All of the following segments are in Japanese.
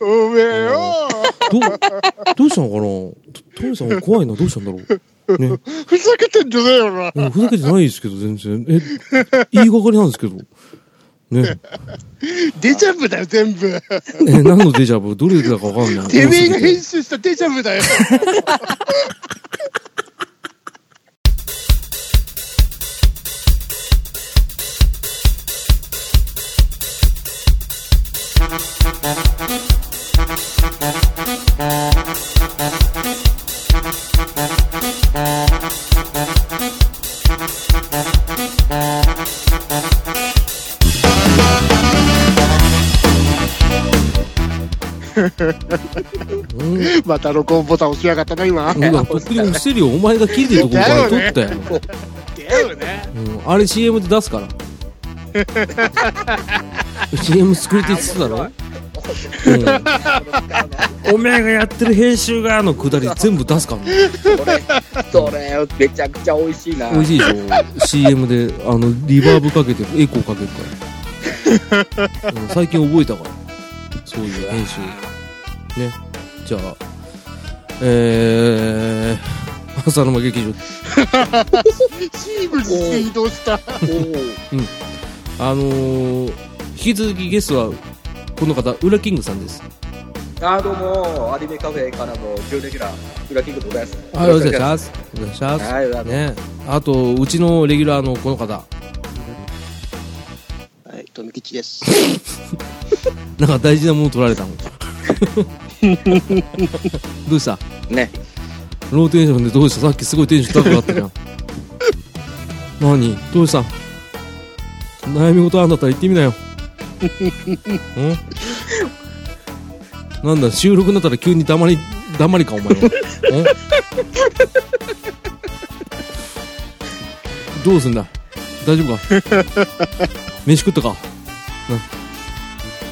おめえよどう、どうしたのかな？トトミさん怖いな、どうしたんだろう？ね。ふざけてんじゃねえよな。うんふざけてないですけど、全然。え、言いがかりなんですけど。ね。デジャブだよ、全部。え、何のデジャブ？どれだかわかんない。てめえが編集したデジャブだよ。また録音ボタン押しやがったな、今。うん、とっくに押してるよ。お前が切れてるとこから撮ったよ。だよね。うん、あれ CM で出すから。CM 作りって言ってただろ、うん、おめえがやってる編集がのくだり全部出すからね。それ、それ、めちゃくちゃ美味しいな。美味しいでしょ ?CM で、あの、リバーブかけて、エコーかけるから。うん最近覚えたから。そういう編集。ね。じゃあ、えー、浅沼劇場。シームレスに移動した。おーあのー、引き続きゲストは、この方、ウラキングさんです。あ、どうも、アニメカフェからの準レギュラー、ウラキングでございます。はい、お願いします。お願いします。ね。あと、うちのレギュラーのこの方。はい、富吉です。なんか大事なもの取られたの。どうしたね、ローテンションでどうした？さっきすごいテンション高かった。じゃん。何？どうした？悩み事あんだったら言ってみなよ。ん？なんだ、収録になったら急に黙り、黙りか、お前。は。ん？どうすんだ？大丈夫か？飯食ったか？な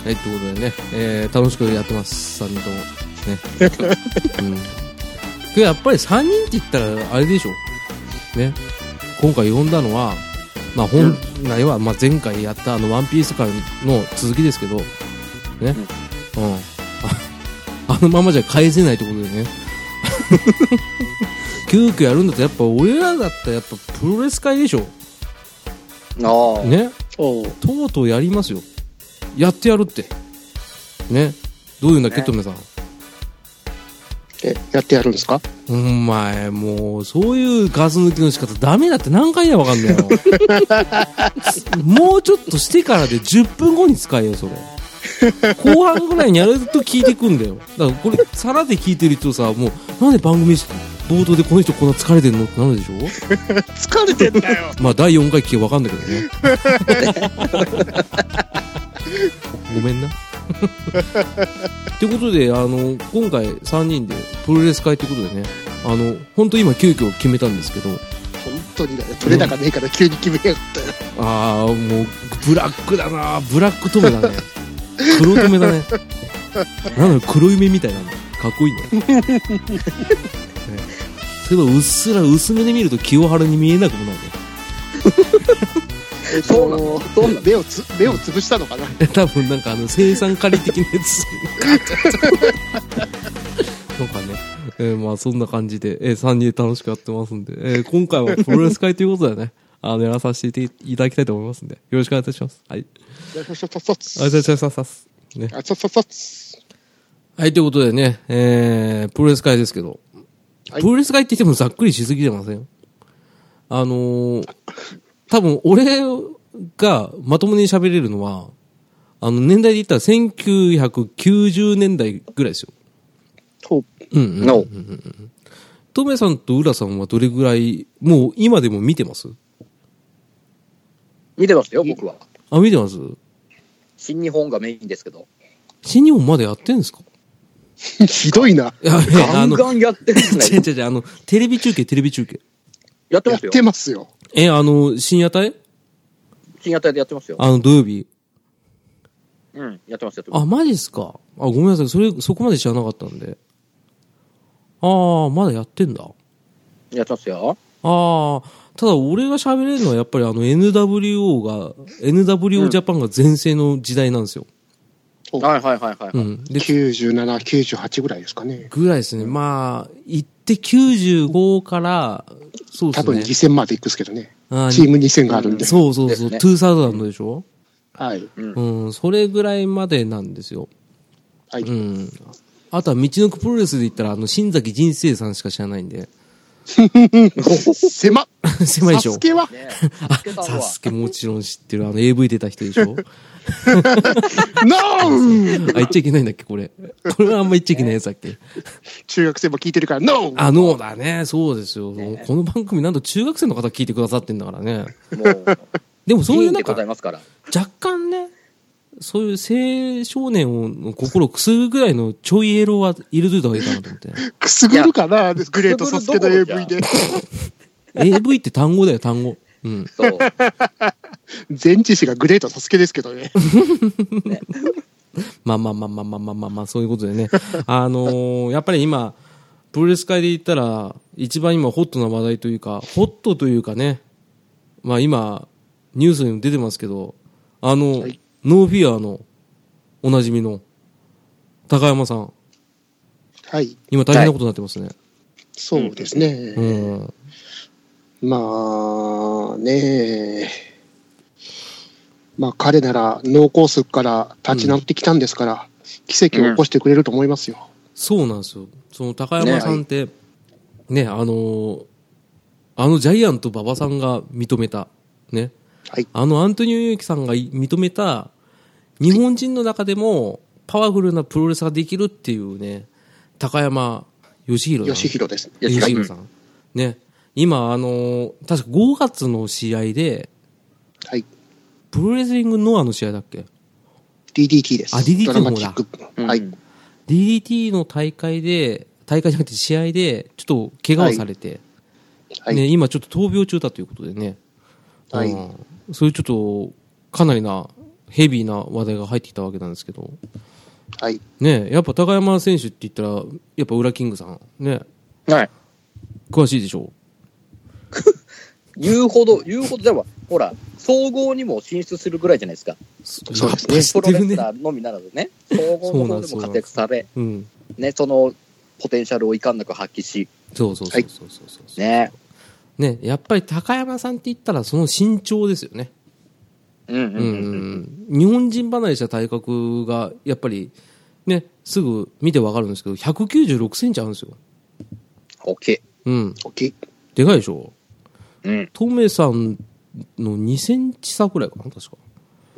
はい、ということでね、えー、楽しくやってます、3人とも。ね。うん。やっぱり3人って言ったら、あれでしょ。ね。今回呼んだのは、まあ本来は、まあ前回やったあのワンピース界の続きですけど、ね。うん。ああのままじゃ返せないってことでね。急遽やるんだったらやっぱ俺らだったらやっぱプロレス界でしょ。ああ、ね。とうとうやりますよ。やってやるって。ね。どういうんだっけ、ねトメさん？え、やってやるんですか？お前、もう、そういうガス抜きの仕方ダメだって何回やわかんないよ。もうちょっとしてからで10分後に使えよ、それ。後半ぐらいにやると聞いてくんだよ。だからこれ、さらで聞いてる人さ、もう、なんで番組冒頭でこの人こんな疲れてんの？ってなるでしょ？疲れてんだよ。まあ、第4回聞けばわかんないけどね。ごめんな。ってことで、あの、今回3人でプロレス会ってことでね、あの、本当今急遽決めたんですけど、本当にだよ。取れ高ねえから急に決めやがったよ。ああ、もう、ブラックだなブラック止めだね。黒止めだね。なんだろ、黒い目みたいなの。かっこいいね。ねそういえば、うっすら薄めで見ると清原に見えなくもないね。えっそうなの？とそうなの？目をつ、目を潰したのかな？多分なんかあの生産仮的なやつ なんかね、えーまあそんな感じで、えー、3人で楽しくやってますんで、えー今回はプロレス会ということでね、あの、やらさせていただきたいと思いますんで、よろしくお願いいたします。はい。よしよしよしよしありがとうございます。ね。はい、ということでね、えー、プロレス会ですけど、はいプロレス会って言ってもざっくりしすぎてませんあのー、多分俺がまともに喋れるのは、あの、年代で言ったら1990年代ぐらいですよ。ほうんうんうんうんのトメさんと浦さんはどれぐらい、もう今でも見てます？見てますよ、僕は。あ、見てます？新日本がメインですけど。新日本まだやってんですか？うひどいな。ガンあの、ガンやってるんです 違うね。違う違う、あの、テレビ中継、テレビ中継。やっやってますよ。てますよ。え、あの、深夜帯？深夜帯でやってますよ。あの、土曜日？うん、やってます、やってます。あ、マジっすか？あ、ごめんなさい。それ、そこまで知らなかったんで。ああ、まだやってんだ。やってますよ。ああ、ただ俺が喋れるのはやっぱりあの NWO が、NWO ジャパンが全盛の時代なんですよ。はいはいはいはい。うん。で、97、98ぐらいですかね。ぐらいですね。まあ、行って95から、そうで多分すね。2000まで行くんですけどね。あチーム2000があるんで。そうそうそう、ですね2000でしょ？はい。うん、それぐらいまでなんですよ。はい。うん。あとは道のくプロレスで言ったら、あの、新崎人生さんしか知らないんで。狭っ 狭いでしょサス。ケはねえ。サスケもちろん知ってる。あの、AV 出た人でしょ ノーあ、言っちゃいけないんだっけ、これ。これはあんま言っちゃいけないやつだっけ。中学生も聞いてるから、ノーあ、ノーだね。そうですよ。この番組なんと中学生の方聞いてくださってんだからね。でもそういうなんでござか、いますから。若干ね、そういう青少年を心をくすぐぐらいのちょいエロは入れといた方がいいかなと思って。くすぐるかな？グレートサスケの AV で。AV って単語だよ、単語。うん。そう。全知識がグレートサスケですけどね。ねまあまあまあまあまあまあまあ、まあ、そういうことでね。あのー、やっぱり今、プロレス界で言ったら、一番今ホットな話題というか、ホットというかね、まあ今、ニュースにも出てますけど、あの、はいノーフィアの、おなじみの、高山さん、はい。今大変なことになってますね。そうですね。うん。まあねまあ彼なら脳梗塞から立ち直ってきたんですから、奇跡を起こしてくれると思いますよ。そうなんですよ。その高山さんって、ね、あのーあのジャイアント馬場さんが認めた、ね、はい。あのアントニオ猪木さんが認めた、日本人の中でもパワフルなプロレスができるっていうね、高山義弘さん。吉弘です。義弘さん。ね。今、あのー確か5月の試合で、はい。プロレスリングノアの試合だっけ？DDT です。あ DDT ドラマチック。うんはい。?DDT の大会で、大会じゃなくて試合で、ちょっと怪我をされて、はい。ね、今ちょっと闘病中だということでね。はいうんそういうちょっと、かなりな、ヘビーな話題が入ってきたわけなんですけど。はい。ねやっぱ高山選手って言ったら、やっぱ裏キングさん、ね、はい。詳しいでしょ？言うほど、言うほど、でも、ほら、総合にも進出するぐらいじゃないですか。そうですねプロレス。ラーのみならずね、総合の方でも活躍され、うん。ね、そのポテンシャルをいかんなく発揮し、そうそうそうそうそうそう。ね。ね、やっぱり高山さんって言ったらその身長ですよね。うんうん。日本人離れした体格が、やっぱり、ね、すぐ見てわかるんですけど、196センチあるんですよ。オッケうん。OK。でかいでしょ？ー。うん。トメさんの2センチ差くらいかな、確か。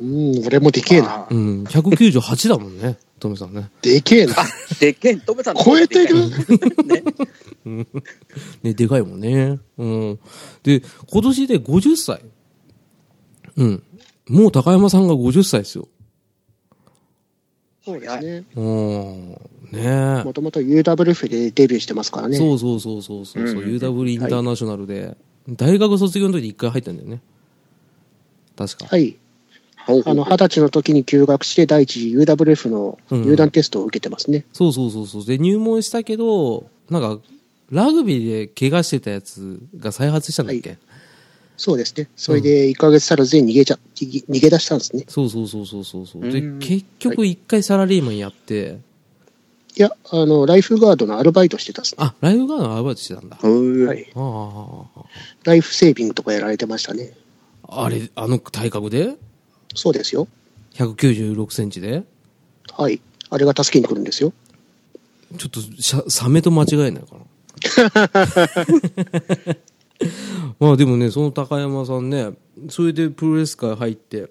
うん、俺もでけえな。うん。198だもんね、トメさんね。でけえな。でっけん、トメさんの超えてるね。ね、でかいもんね。うん。で、今年で50歳。うん。もう高山さんが50歳ですよ。そうですね。うん。ねもともと UWF でデビューしてますからね。そうそうそうそうそう、うん UW インターナショナルで、大学卒業の時に一回入ったんだよね。確か。はい。あの、二十歳の時に休学して、第一次 UWF のうん入団テストを受けてますね。そうそうそうそう。で、入門したけど、なんか、ラグビーで怪我してたやつが再発したんだっけ、そうですね。それで1ヶ月足らずに逃げちゃ、逃げ逃げ出したんですね。そうそうそうそうそうそう。でうん、結局一回サラリーマンやって、いや、あの、ライフガードのアルバイトしてたんですね。あ、ライフガードのアルバイトしてたんだ。はい。あライフセービングとかやられてましたね。ああ、あれ、あの体格で？そうですよ。196センチで？はい。あれが助けに来るんですよ。ちょっとしゃ、サメと間違えないかな。まあでもね、その高山さんね、それでプロレス界入って、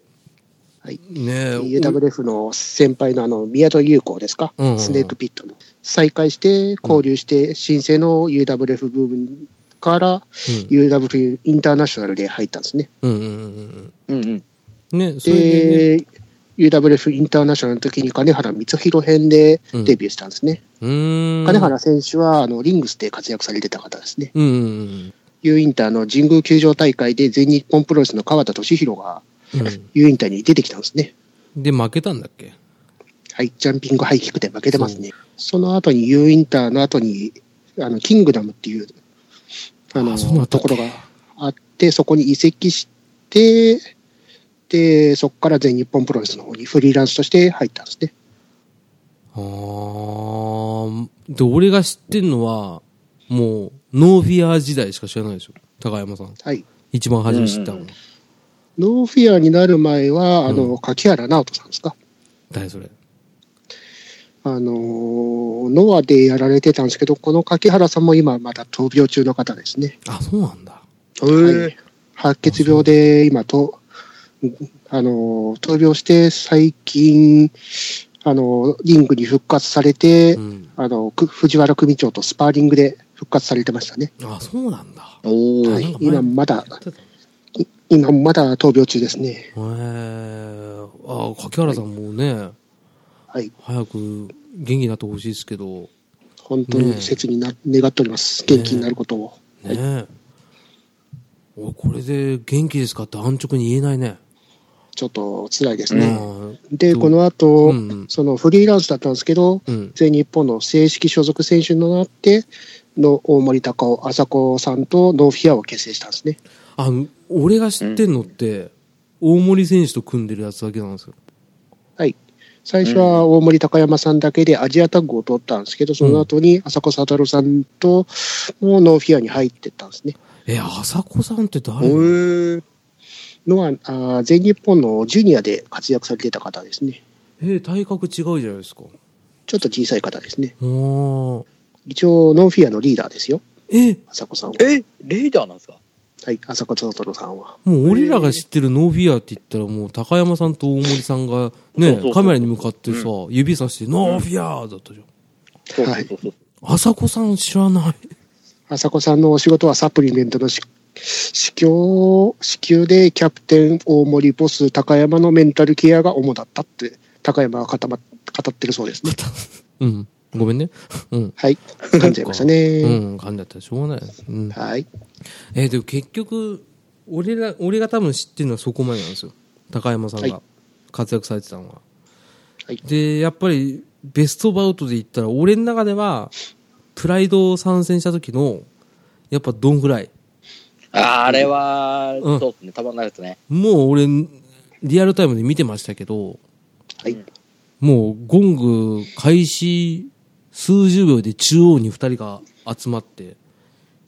はい。ね UWF の先輩のあの、宮戸優子ですか、うんうんうんスネークピットの。再開して、交流して、新生の UWF 部分から、UWF インターナショナルで入ったんですね。うんうんうんうんうんうん。うん。ね、それで UWF インターナショナルの時に金原光弘編でデビューしたんですね。うーん。金原選手は、あの、リングスで活躍されてた方ですね。うんうん U インターの神宮球場大会で全日本プロレスの川田俊弘がうん。U インターに出てきたんですね。うん。で、負けたんだっけ？はい、ジャンピングハイキックで負けてますね。その後に U インターの後に、あの、キングダムっていう、あの、あところがあって、そこに移籍して、で、そこから全日本プロレスの方にフリーランスとして入ったんですね。あーで、俺が知ってんのは、もう、ノーフィア時代しか知らないですよ。高山さん。はい。一番初め知ったの。うんノーフィアになる前は、あうの、柿原直人さんですか？誰それ？あのー、ノアでやられてたんですけど、この柿原さんも今まだ闘病中の方ですね。あ、そうなんだ。へはい白血病で今と、あのー、闘病して最近、あのー、リングに復活されて、うん。あの、く藤原組長とスパーリングで復活されてましたね。あ、そうなんだ。おー。はい今まだ今まだ闘病中ですね。へえ。あ、柿原さんもね、はい。早く元気になってほしいですけど、本当に切にな、願っております。元気になることを。ねえ。おこれで元気ですかって安直に言えないね。ちょっと辛いですうね。ん。で、うんこの後、うんうんそのフリーランスだったんですけど、うん。全日本の正式所属選手になって、の大森隆男、浅子さんと NO FEAR を結成したんですね。あの、俺が知ってんのって、大森選手と組んでるやつだけなんですよ。はい。最初は大森高山さんだけでアジアタッグを取ったんですけど、その後に浅子覚さんともう NO FEAR に入ってったんですね。え、浅子さんって誰？のは、あー全日本のジュニアで活躍されてた方ですね。え、体格違うじゃないですか。ちょっと小さい方ですね。一応、ノーフィアのリーダーですよ。え、浅子さんは。え、リーダーなんですか？はい、浅子覚さんは。もう俺らが知ってるノーフィアって言ったらもう高山さんと大森さんがねカメラに向かってさ、指さしてノーフィアだったじゃん。そうそうそうそう。浅子さん知らない。朝子さんのお仕事はサプリメントのし支給、支給でキャプテン大森ボス高山のメンタルケアが主だったって高山が語ま語ってるそうですね。うん。ごめんね。うん。はい。噛んじゃいましたね。うん、噛んじゃったらしょうがない。うん。はい。えーでも結局、俺ら、俺が多分知ってるのはそこまでなんですよ。高山さんはいが活躍されてたのは。はいで、やっぱり、ベストバウトで言ったら、俺の中では、プライド参戦した時の、やっぱドンフライ。あれは、うんそうですね、たまんないですね。もう俺、リアルタイムで見てましたけど、はい。もうゴング開始数十秒で中央に二人が集まって、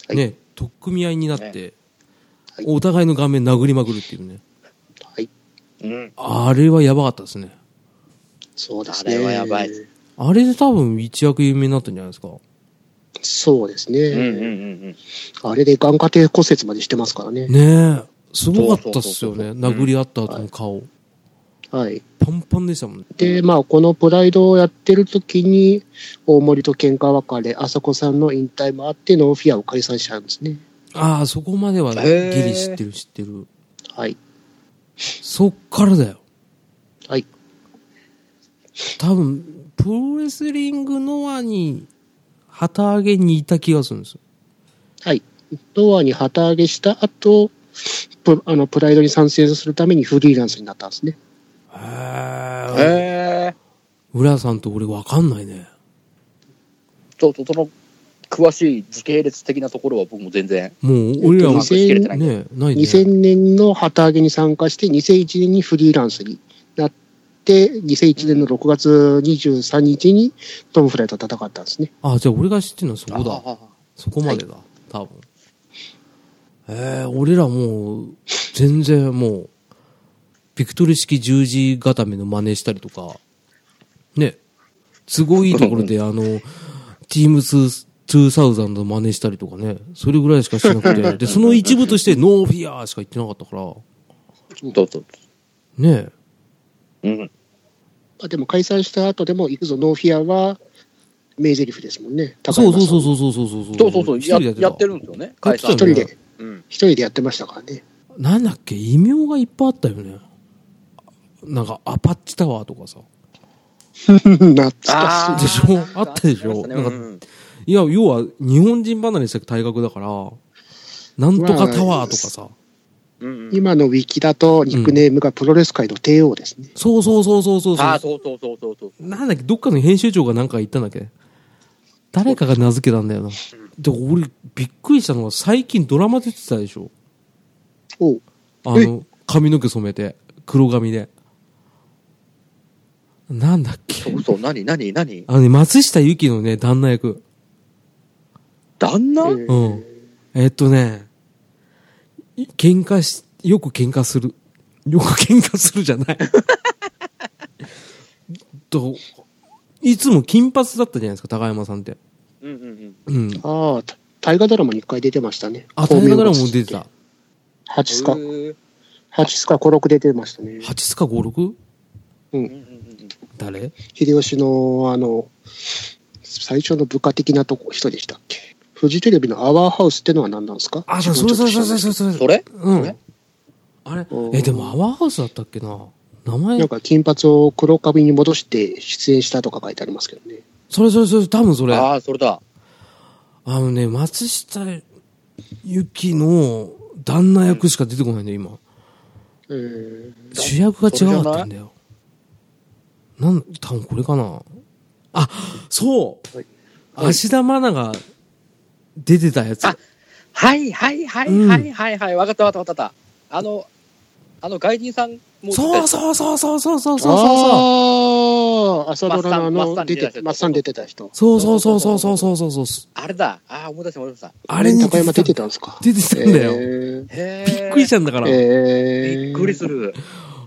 はいね、取っ組み合いになって、はいお互いの顔面殴りまくるっていうね。はい。うん。あれはやばかったですね。そうですね。あれはやばいあれで多分一躍有名になったんじゃないですか。そうですね。うんうんうんうん。あれで眼下底骨折までしてますからね。ねえ。すごかったっすよね。そうそうそうそう殴り合った後の顔。はい。パンパンでしたもんね。で、まあ、このプライドをやってる時に、大森と喧嘩別れ、朝子さんの引退もあって、ノーフィアを解散しちゃうんですね。ああ、そこまではねギリ知ってる知ってる。はい。そっからだよ。はい。多分、プロレスリングノアに、旗揚げにいた気がするんですよ。はい。ドアに旗揚げした後、プあのプライドに参戦するためにフリーランスになったんですね。へえ。浦さんと俺わかんないね。ちょっとその、詳しい時系列的なところは僕も全然、もう、俺らは把握しきれてない。ね、ないね。2000年の旗揚げに参加して、2001年にフリーランスに2001年の6月23日にトム・フライと戦ったんですね。あ、じゃあ俺が知ってるのはそこだ。あそこまでだ。多分。えー、俺らもう、全然もう、ビクトル式十字固めの真似したりとか、ね、都合いいところで あの、 TEAM 2000の真似したりとかね、それぐらいしかしてなくて、で、その一部としてノーフィアーしか言ってなかったから、どうぞ。ねうん。まあ、でも解散した後でも、行くぞ、ノーフィアは、名台詞ですもんね。そうそうそうう。そうそうそうそう。そうそうそう、や一人でやってる。るんですよね。やって解散一人で、うん。一人でやってましたからね。なんだっけ？異名がいっぱいあったよね。なんか、アパッチタワーとかさ。懐かしい。でしょ？あったでしょ？ねなんかうんいや、要は、日本人離れした体格だから、なんとかタワーとかさ。うんうん。今のウィキだと、ニックネームがプロレス界の帝王ですね。そうそうそうそうそうああ、そそうそうそうそうそう。う。なんだっけ、どっかの編集長がなんか言ったんだっけ？誰かが名付けたんだよな。で、俺、びっくりしたのは、最近ドラマ出てたでしょ？おうあの、髪の毛染めて、黒髪で。なんだっけ？そうそう、何、何、何？あのね、松下由紀のね、旦那役。旦那、えうん。えっとね、い喧嘩し、よく喧嘩する。よく喧嘩するじゃない。と、いつも金髪だったじゃないですか、高山さんって。うんうんうん。うん。ああ、た大河ドラマに一回出てましたね。あ、大河ドラマも出てた。。8スカ、へー8スカ5、6出てましたね。8スか 56? うんうんうん誰？秀吉の、あの、最初の部下的なとこ、人でしたっけ？フジテレビのアワーハウスってのは何なんですか？あ、そうそうそうそうそうそうそう。それ？うん。あれえ、でもアワーハウスだったっけな？名前なんか金髪を黒髪に戻して出演したとか書いてありますけどね。それそれそれ、多分それ。あああ、それだ。のね、松下由紀の旦那役しか出てこないんだよ、今。えー主役が違かったんだよ。なん、多分これかな。あ、そう、はい芦田愛菜が出てたやつ。あはいはいはいはいはいはい。わかったわかったわかった。あの、あの外人さんもそうそうそうそうそうそうそうそう。ああ、朝ドラのあの、マッサン出て、マッサン出てた人。そうそうそうそうそうそうそうそう。あれだ。ああ、思い出した思い出した。あれに高山出てたんですか出てたんだよ。びっくりしたんだから。びっくりする。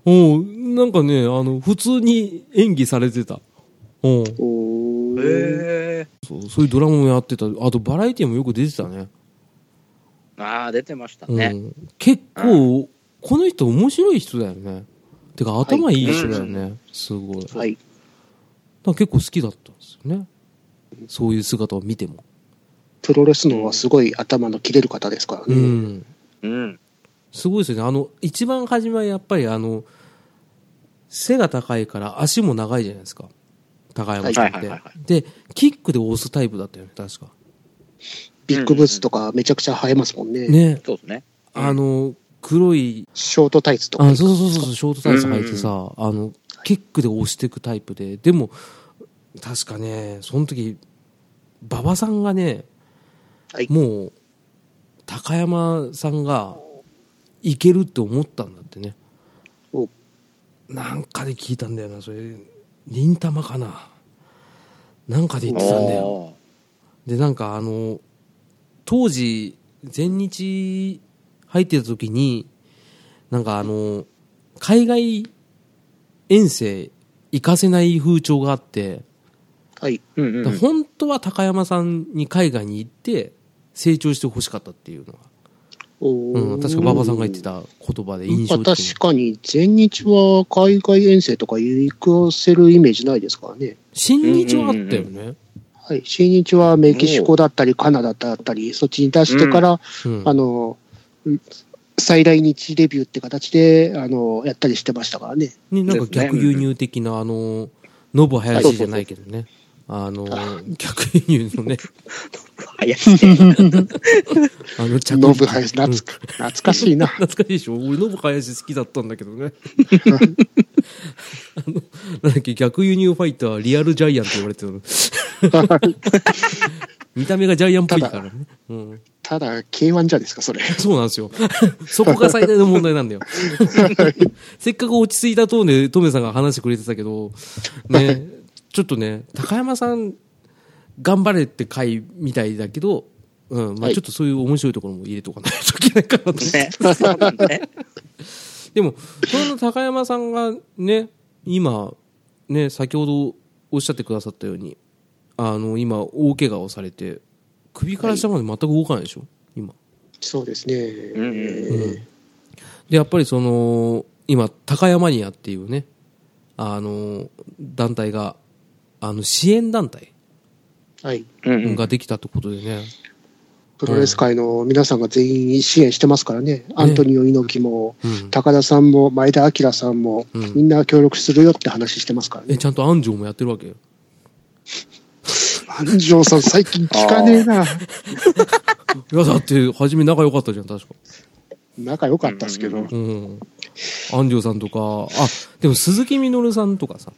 うん、なんかね、あの、普通に演技されてた。うん。へえ。そうそういうドラマもやってた。あと、バラエティもよく出てたね。ああ、出てましたうね。ん。結構、この人面白い人だよね。てか、頭いい人だよね。すごい。はい。ら結構好きだったんですよね。そういう姿を見ても。プロレスのはすごい頭の切れる方ですからうね。ん。うん。すごいですよね。あの、一番初めはやっぱりあの、背が高いから足も長いじゃないですか。高山さんって。で、キックで押すタイプだったよね、確か。ビッグブーツとかめちゃくちゃ生えますもんね。ね。そうですね。あの、黒い、ショートタイツとか。あそうそうそうそう、ショートタイツ履いてさ、あの、キックで押していくタイプで、でも、確かね、その時、馬場さんがね、はいもう、高山さんが、いけるって思ったんだってね。おなんかで聞いたんだよな、それ、忍たまかな。なんかで言ってたんだよ。で、なんかあの、当時、全日入ってた時に、なんかあの、海外遠征行かせない風潮があって、はい。うんうん本当は高山さんに海外に行って成長してほしかったっていうのが、うん、確か馬場さんが言ってた言葉で印象まあ的に確。かに、全日は海外遠征とか行かせるイメージないですからね。新日はあったよね。はい。新日はメキシコだったり、カナダだったり、そっちに出してから、うんあの、うん再来日デビューって形で、あの、やったりしてましたからね。になんか逆輸入的な、あの、ノブ林じゃないけどね。あの、逆輸入のね、林 あの、着ノブ林、懐うんか懐かしいな。懐かしいでしょ？俺、ノブ林好きだったんだけどね。あの、なんだっけ、逆輸入ファイターはリアルジャイアンって言われてるの。見た目がジャイアンっぽいからね。うん。ただ、K1 じゃないですか、それ。そうなんですよ。そこが最大の問題なんだよ。せっかく落ち着いたトーンでトメさんが話してくれてたけど、ね、ちょっとね、高山さん、頑張れって回みたいだけど、うん、まあはいちょっとそういう面白いところも入れとかないといけないかなと。ね。そうなんだね。でも、その高山さんがね、今、ね、先ほどおっしゃってくださったように、あの、今、大怪我をされて、首から下まで全く動かないでしょ、今。そうですね。うんうんで、やっぱりその、今、高山ニアっていうね、あの、団体が、あの、支援団体はい。ができたってことでね、プロレス界の皆さんが全員支援してますからね。アントニオ猪木も、うん。高田さんも、前田明さんも、うんみんな協力するよって話してますからえ、ね。ちゃんと安城もやってるわけ？よ。安城さん最近聞かねえな。いや、だって、初め仲良かったじゃん、確か。仲良かったですけど。うん。安城さんとか、あ、でも鈴木みのるさんとかさ、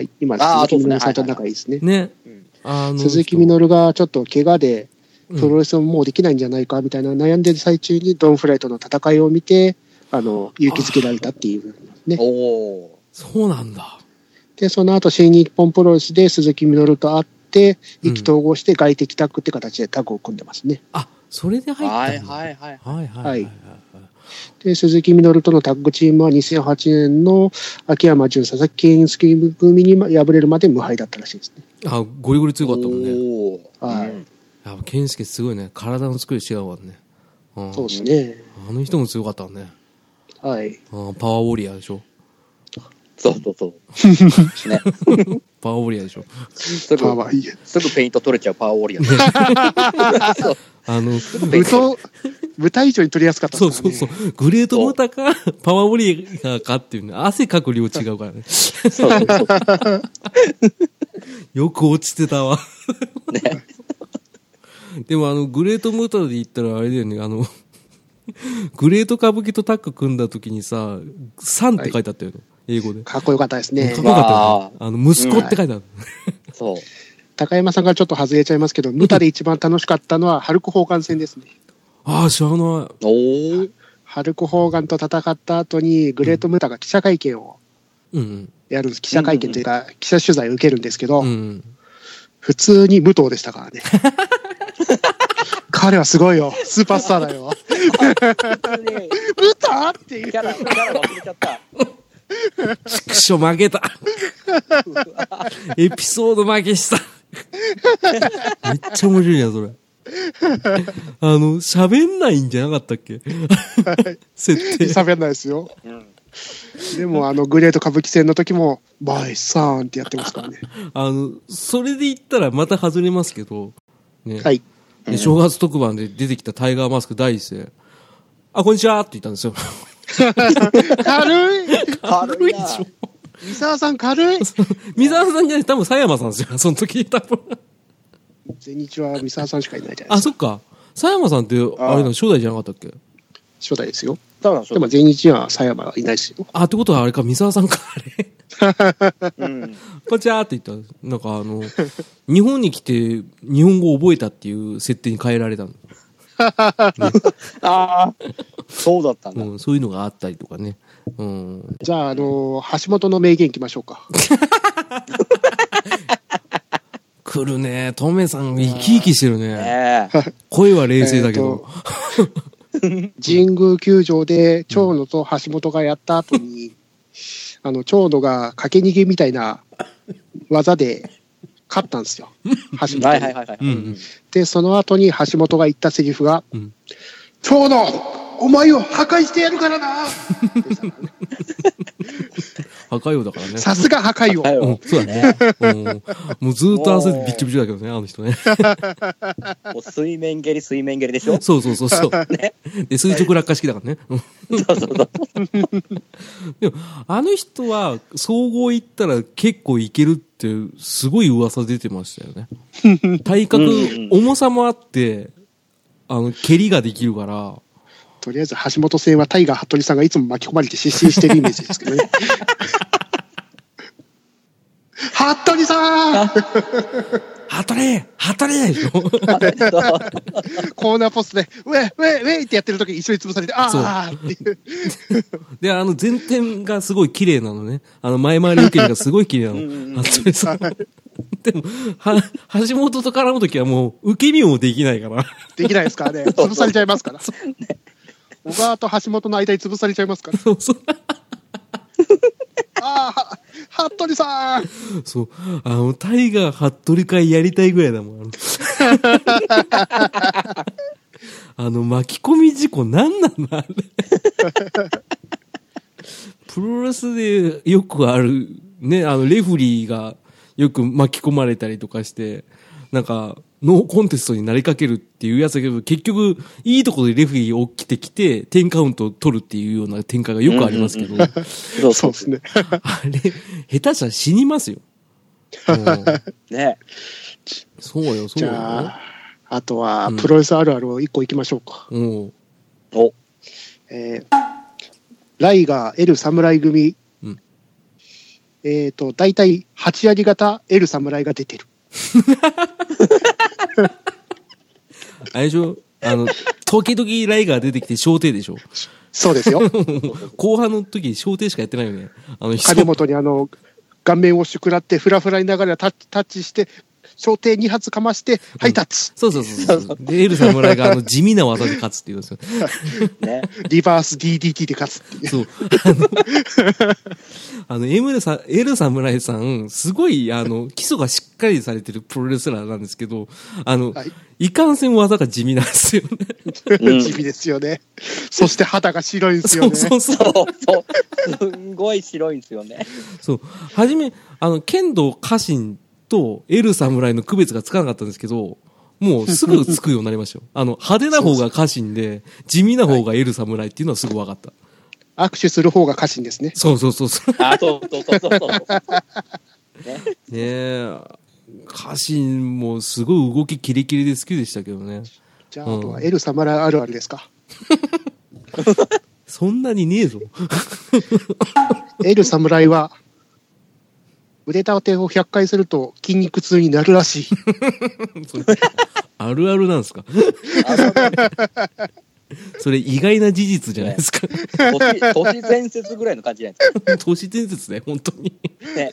はい。今、鈴木みのるさんと仲いいですね。ねうん、あの、鈴木みのるがちょっと怪我で、うんプロレスをもうできないんじゃないかみたいな悩んでる最中にドンフライとの戦いを見て、あの、勇気づけられたっていうね。おおそうなんだ。で、その後、新日本プロレスで鈴木みのると会って、うん意気投合して外敵タッグって形でタッグを組んでますね。あ、それで入ったんだ。はいはいはい。はいはいはいはい。で、鈴木みのるとのタッグチームは2008年の秋山純佐々木健介組に敗れるまで無敗だったらしいですね。あ、ゴリゴリ強かったもんね。はいうんやっぱ健介すごいね。体の作り違うわね。うんそうですね。あの人も強かったね。はい。あパワーウォリアーでしょ。そうそうそう。ね。パワーウォリアーでしょ。すぐパ、ワーいい。すぐペイント取れちゃうパワーウォリアー。あの、舞踏舞台以上に取りやすかったそう。そうそう。グレートモーターか、パワーウォリアーかっていうね。汗かく量違うからね。そうそうそう。よく落ちてたわ。ね。でもあの、グレートムーターで言ったらあれだよね、あの、グレート歌舞伎とタッグ組んだ時にさ、サンって書いてあったよね、英語で。かかっこよかったですねっこ。よかったね。あの、息子って書いてある。そう。高山さんがちょっと外れちゃいますけど、ムタで一番楽しかったのは、ハルク・ホーガン戦ですね。ああ、知らない。おー。ハルク・ホーガンと戦った後に、グレート・ムタが記者会見をうんやるんです。記者会見というか、記者取材を受けるんですけど、うん。うん。普通に武藤でしたからね。彼はすごいよ。スーパースターだよ。武藤っていうキ。ャラ、キャラ忘れちゃった。畜生負けた。エピソード負けした。めっちゃ面白いな、それ。あの、喋んないんじゃなかったっけ？設定。喋んないですよ。うん。でも、あの、グレート歌舞伎戦の時も、バイサーンってやってますからね。あの、それで言ったらまた外れますけど、ね。はい。で正月特番で出てきたタイガーマスク第一声。あ、こんにちはって言ったんですよ。軽い軽いな。三沢さん軽い水沢さんじゃない、多分佐山さんですよ。その時多分。全日は三沢さんしかいないじゃないあ、ですか。そっか。佐山さんって、あれなの、初代じゃなかったっけ？初代ですよ。そうなんでも全日は狭山はいないですよ。あ、ってことはあれか、三沢さんか、あれ。うん。こんにちはって言ったら、なんかあの、日本に来て日本語を覚えたっていう設定に変えられたの。ああ、そうだったんだ。うん、そういうのがあったりとかね。うん。じゃあ、あの橋本の名言いきましょうか。来るね。トメさん、生き生きしてるね。声は冷静だけど。神宮球場で長野と橋本がやった後に、あの、長野が掛け逃げみたいな技で勝ったんですよ。橋本に。はいはいはいはい。うんうん。で、その後に橋本が言ったセリフが、うん長野お前を破壊してやるからなね破壊王だからね。さすが破壊王。はいうん、そうだね。うん。もうずーっと汗びっちょびちょだけどね、あの人ね。もう水面蹴り水面蹴りでしょ？そうそうそうそう。で、垂直落下式だからね。うんそうそうそう。でも、あの人は、総合行ったら結構いけるって、すごい噂出てましたよね。体格うんうん、重さもあって、あの、蹴りができるから、とりあえず橋本戦はタイガー服部さんがいつも巻き込まれて失神してるイメージですけどね。服部さんハトレーハトレーでしょコーナーポストで、ウェイウェイウェイってやってる時に一緒に潰されて、あそうあっていう。で、あの、前転がすごい綺麗なのね。あの、前回り受け身がすごい綺麗なうんうんの。服部さん。でも、は、橋本と絡むときはもう、受け身もできないから。できないですからね。潰されちゃいますから。小川と橋本の間に潰されちゃいますから。そうそう。ああ、は服部さんそう。あの、タイガー、服部会やりたいぐらいだもん。あの 巻き込み事故なんなのあれ。プロレスでよくある、ね、あの、レフリーがよく巻き込まれたりとかして、なんか、ノーコンテストになりかけるっていうやつだけど、結局、いいところでレフリー起きてきて、10カウントを取るっていうような展開がよくありますけど、そ うそうですね。あれ、下手したら死にますよ。う んね。そうよ、そうじよ。ゃあ、あとはうん、プロレスあるあるを一個いきましょうか。うん。お、えーライガー L 侍組。うんえっ、と、大体8割型 L 侍が出てる。あれでしょ？あの、時々ライガー出てきて小艇でしょ？そうですよ。後半の時小艇しかやってないよね。あの人。金本にあの、顔面をしくらって、フラフラにながらタッチタッチして、小艇2発かまして、はい、タッチ。そうそうそうそう。で、エル侍があの地味な技で勝つっていうんですよ。ね。リバース DDT で勝つっていう。そう。あの、あの、エムルさ、エル侍さん、すごい、あの、基礎がしっかりされてるプロレスラーなんですけど、あの、はいいかんせん技が地味なんですよね。うん地味ですよね。そして肌が白いんですそうよね。そうそう。そうそう。すんごい白いんですよね。そう。はじめ、あの、剣道家臣とエル侍の区別がつかなかったんですけど、もうすぐつくようになりましたよ。あの、派手な方が家臣で、地味な方がエル侍っていうのはすぐ分かった。握手する方が家臣ですね。そうそうそうそう。あ、そうそうそうそうそう。ね。ねえ、家臣もすごい動きキレキレで好きでしたけどね。じゃあ、うんあとはエル侍あるあるですか？そんなにねえぞ。エル侍は、腕立てを100回すると筋肉痛になるらしい。あるあるなんですか？それ意外な事実じゃないですか？都市、都市伝説ぐらいの感じじゃないです都市伝説ね、本当に。か。ね。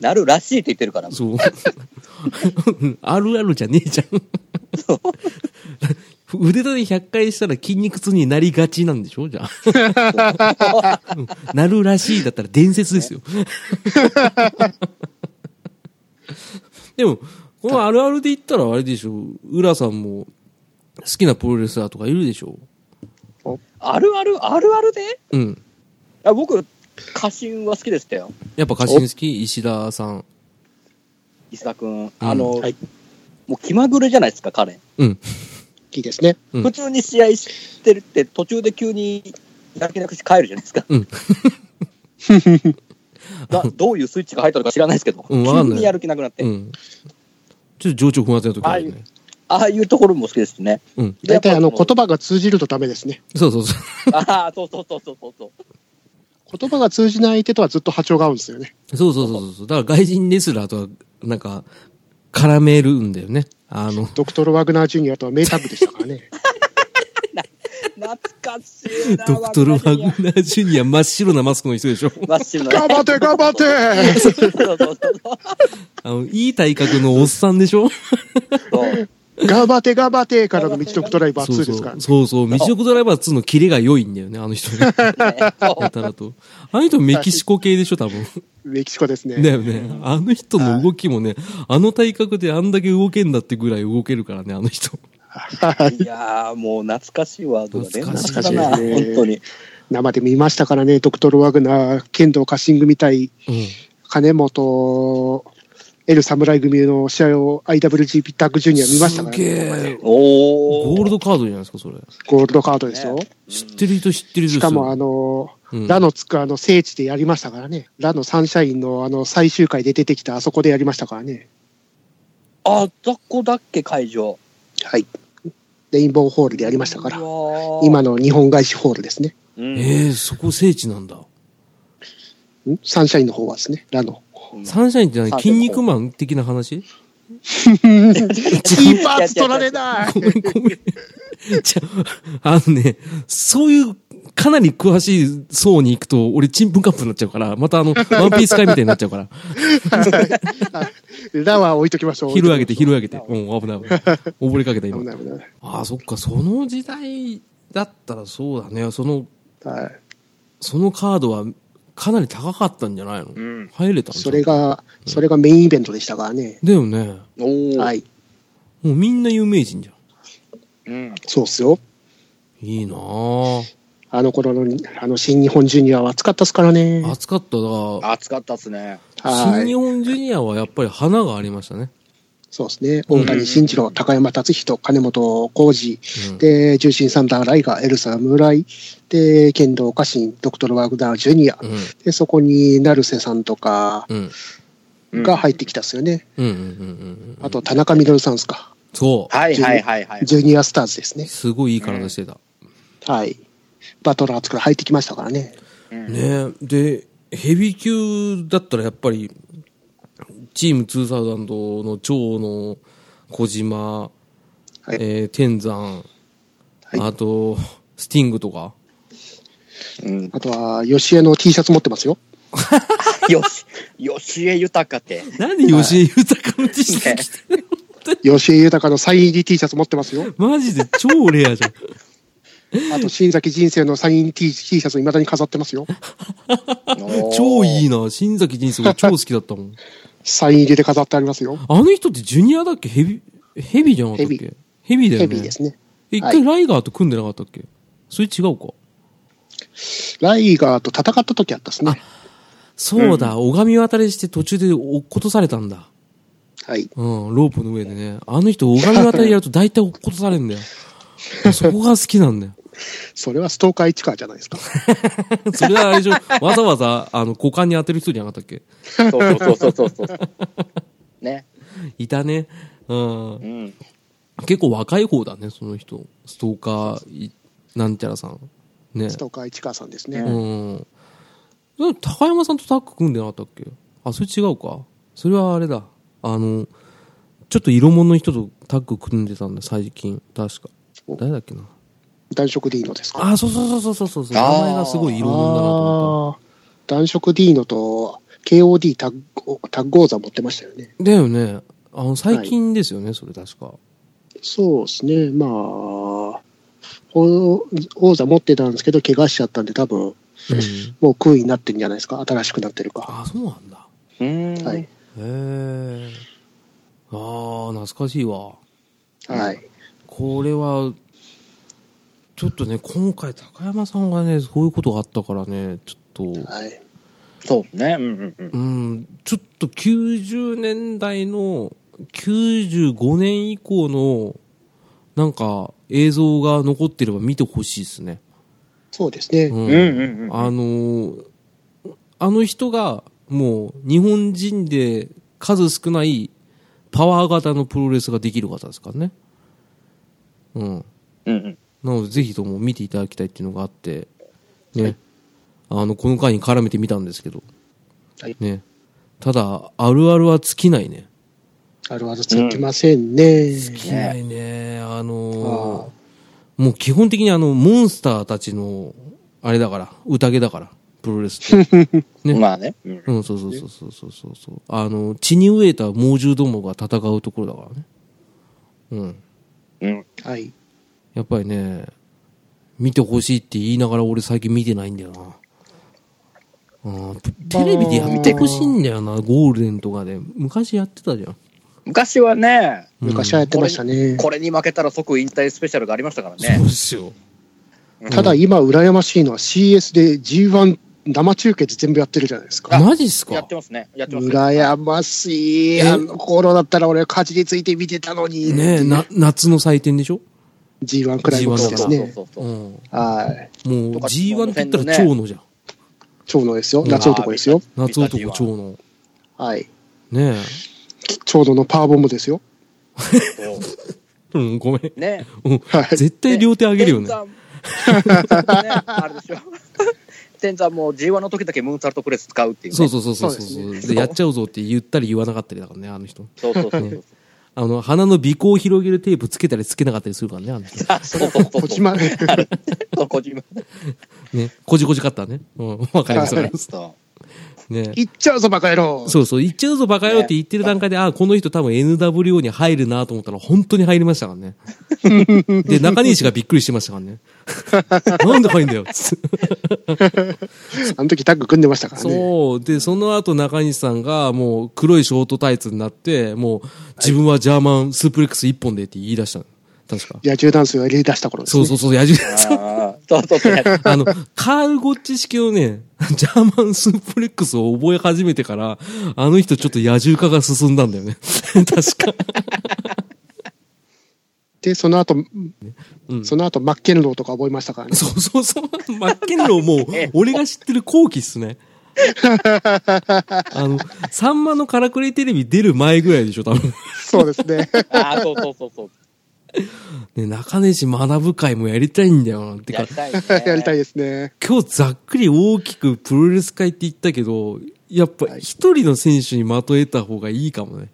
なるらしいって言ってるから。そう。あるあるじゃねえじゃん。腕立て100回したら筋肉痛になりがちなんでしょ？じゃあ。うんなるらしいだったら伝説ですよ。でも、このあるあるで言ったらあれでしょ？浦さんも好きなプロレスラーとかいるでしょ？あるある、あるあるで？いうん。や僕、家臣は好きでしたよ。やっぱ家臣好き？石田さん。石田君。あの、はいもう気まぐれじゃないですか、彼。うん。いいですね。うん普通に試合してるって、途中で急にやる気なくして帰るじゃないですか。うん などういうスイッチが入ったのか知らないですけど、うん急にやる気なくなって、うん。ちょっと情緒不安定な時あるよね。ああいうところも好きですしね。うん。大体言葉が通じるとダメですね。そうそうそう。ああ、そうそうそうそうそうそう。言葉が通じない相手とはずっと波長が合うんですよね。そうそうそうそう。だから外人レスラーとは、なんか、絡めるんだよね。あの、ドクトル・ワグナー・ジュニアとは名タッグでしたからね。懐かしいな。ドクトル・ワグナー。ージュニア真っ白なマスクの人でしょ。真っ白なね。頑張って頑張って あの、いい体格のおっさんでしょ？そう。頑張って頑張ってからの道のくドライバー2そうそう。ですからね。そうそう。道のくドライバー2のキレが良いんだよね、あの人ね。やたらと。あの人メキシコ系でしょ、多分。メキシコですね。だよね。あの人の動きもね、あの体格であんだけ動けんだってぐらい動けるからね、あの人。はいいやー、もう懐かしいワードが連懐かしいね本当に。生で見ましたからね、ドクトル・ワグナー、剣道家臣組対うん。金本、エル侍組の試合を IWGP タッグジュニア見ましたからすげね。え。おー。ゴールドカードじゃないですか、それ。ゴールドカードですよ。ね知ってる人知ってる人しかもあの、うんラのつくあの聖地でやりましたからね。ラのサンシャインのあの最終回で出てきたあそこでやりましたからね。あ、そこだっけ、会場。はい。レインボーホールでやりましたから今の日本外資ホールですね。うんええそこ聖地なんだ。ん？サンシャインの方はですね、ラの。サンシャインって何？筋肉マン的な話？キーパーツ取られないごめんごめん。じゃあ、あのね、そういう、かなり詳しい層に行くと、俺、チンプンカップになっちゃうから、またあの、ワンピース会みたいになっちゃうから、ラは置いときましょう。拾い上げて、拾い上げて。うん、危ない危ない。溺れかけた、今。危ない危ない。ああ、そっか、その時代だったらそうだね。その、はい。そのカードは、かなり高かったんじゃないの？うん。入れたそれが、それがメインイベントでしたからね。だよね。おー。。はいい。もうみんな有名人じゃん。うん。そうっすよ。いいなぁ。あの頃の、あの、新日本ジュニアは熱かったっすからね。暑かっただ。熱かったっすね。新日はい。本ジュニアはやっぱり花がありましたね。そうですね。大谷慎次郎、高山達人、金本浩二、うんで、重心サンダーライガー、エルサ侍、で、剣道家臣、ドクトル・ワグナー・ジュニア、うん。で、そこに成瀬さんとかうん。が入ってきたっすよね。うんうんうんうんうん。あと、田中みどるさんですか。そう。はいはいはいはい。ジュニアスターズですね。すごいいい体してた。はい。バトラーズから入ってきましたからね。うんねで、ヘビー級だったらやっぱり、チーム2000の長野、小島、はいえー天山、はいあと、スティングとか？うん。あとは、吉江の T シャツ持ってますよ。よし。吉江豊って。なんで吉江豊の T シャツ着てる吉江豊のサイン入り T シャツ持ってますよ。マジで？超レアじゃん。あと、新崎人生のサイン T, T シャツ未だに飾ってますよ。超いいな。な。新崎人生が超好きだったもん。サイン入りで飾ってありますよ。あの人ってジュニアだっけ？ヘビ、ヘビじゃなかったっヘけヘビだよね。ヘビーですね。一はい回ライガーと組んでなかったっけ？それ違うか。ライガーと戦った時あったですね。そうだ、拝み渡りして途中で落っことされたんだ。はい。うん、ロープの上でね。あの人拝み渡りやると大体落っことされるんだよ。そこが好きなんだよ。それはストーカー市川じゃないですか。それはあれでしょ、わざわざ、あの、股間に当てる人じゃなかったっけ？そうそうそうそうそうそう。ね。いたね。うんう。ん。結構若い方だね、その人。ストーカーい、なんちゃらさん。ねス。トーカー市川さんですうね。ん。でも高山さんとタッグ組んでなかったっけ？あ、それ違うか。それはあれだ。あの、ちょっと色物の人とタッグ組んでたんだ、最近。確か。誰だっけな？男色 D のですか？あ、そうそうそうそうそうそう。名前がすごい色物だなと思男色 D のと KOD タッグタッグ王座持ってましたよね。た。だよね。あの、最近ですよね、それ確か。そうですね。まあ、王王座持ってたんですけど、怪我しちゃったんで、多分うん。もう空位になってるんじゃないですか？新しくなってるか。あ、そうなんだ。うん。はい。へえ。ああ、懐かしいわ。はい。これは、ちょっとね、今回高山さんがね、そういうことがあったからね、ちょっと、はい。そうね。うんうんうん。うん、ちょっと90年代の、95年以降の、なんか、映像が残ってれば見てほしいですね。そうですね。うんうんうんうん。あのーあの人が、もう、日本人で数少ないパワー型のプロレスができる方ですからね。うん。うんうん。なので、ぜひとも見ていただきたいっていうのがあって、ね。あの、この回に絡めてみたんですけど。はいね。ただ、あるあるは尽きないね。あるあるついてませんね。尽きないね。あのーあもう基本的にあの、モンスターたちの、あれだから、宴だから、プロレスって。ねまあね。うんうん、そうそうそうそうそうそうそう。あの、血に飢えた猛獣どもが戦うところだからね。うん。うん。はい。やっぱりね、見てほしいって言いながら俺最近見てないんだよな。うん、テレビでやってほしいんだよな、ゴールデンとかで。昔やってたじゃん。昔はね、昔はやってましたね。これに負けたら即引退スペシャルがありましたからそうね。ですよ。ただ今、羨ましいのは CS で G1 生中継で全部やってるじゃないですか。マジっすか？やってますね。やってますね。羨ましい。え？あの頃だったら俺、勝ちについて見てたのに。ねえ、な、夏の祭典でしょ？G1 くらいの G1 ですそうそうね。もうとか G1 って言ったら長野じゃん。長野ですよ。うん夏男ですよ。夏男長野。はい。ね長野のパワーボムですよ。そ うん、ごめん。ね。絶対両手あげるよね。天山ね、あれでしょ。天山も G1 の時だけムーンサルトプレス使うっていうね。そうそうそうそうそうそうでやっちゃうぞって言ったり言わなかったりだからね、あの人。そうそうそうねあの、鼻の鼻孔を広げるテープつけたりつけなかったりするからね、あの人。あそうそうそう。小島、そう小島。ね。こじこじカッターね。うん、わかります、わかります。そね。行っちゃうぞ、バカ野郎。そうそう、言っちゃうぞバカ野郎って言ってる段階で、あ、この人多分 NWO に入るなと思ったら本当に入りましたからね。で、中西がびっくりしてましたからね。なんで入んだよ、つってあの時タッグ組んでましたからね。そう。で、その後中西さんがもう黒いショートタイツになって、もう自分はジャーマンスープレックス一本でって言い出したの。確か。野獣ダンスをやり出した頃ですね。そうそうそう、野獣。う。ああ、そうそうそう。あの、カール・ゴッチ式のね、ジャーマンスープレックスを覚え始めてから、あの人ちょっと野獣化が進んだんだよね。確か。で、その後、うんその後、マッケンローとか覚えましたからね。そうそうそう。マッケンローもう、俺が知ってる後期っすね。あの、サンマのからくりテレビ出る前ぐらいでしょ、多分。そうですね。ああ、そうそうそうそう。ね、中西学ぶ会もやりたいんだよな。てかやり、たいね。やりたいですね。今日ざっくり大きくプロレス会って言ったけど、やっぱ一人の選手にまとえた方がいいかもね。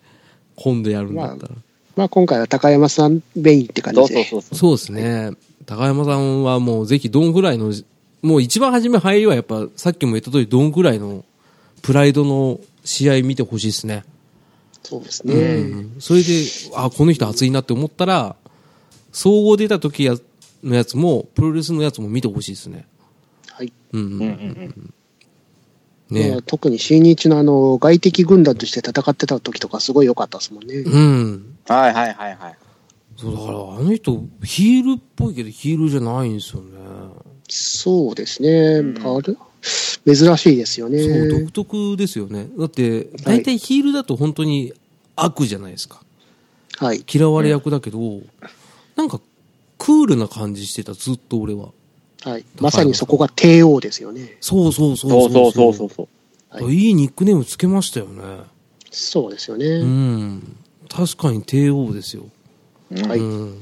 今度やるんだったら。まあ今回は高山さんメインって感じで。そうそうそうそう。そうですね。高山さんはもうぜひドンぐらいの、もう一番初め入りはやっぱさっきも言った通りドンぐらいのプライドの試合見てほしいですね。そうですうね。ん。それで、あ、この人熱いなって思ったら、総合出た時やのやつも、プロレスのやつも見てほしいですね。はい。うんうん。うんうんうん。ね特に新日のあの、外敵軍団として戦ってた時とかすごい良かったですもんね。うん。はいはいはいはい。そう、だから、あの人、ヒールっぽいけど、ヒールじゃないんですよね。そうですね。んあれ？珍しいですよね。そう、独特ですよね。だって、大体ヒールだと本当に悪じゃないですか。はい。嫌われ役だけど、なんかクールな感じしてた、ずっと俺は。はい。まさにそこが帝王ですよね。そうそうそうそう。そうそうそうそう、はい。いいニックネームつけましたよね。そうですよね。うん。確かに帝王ですよ。はい。うん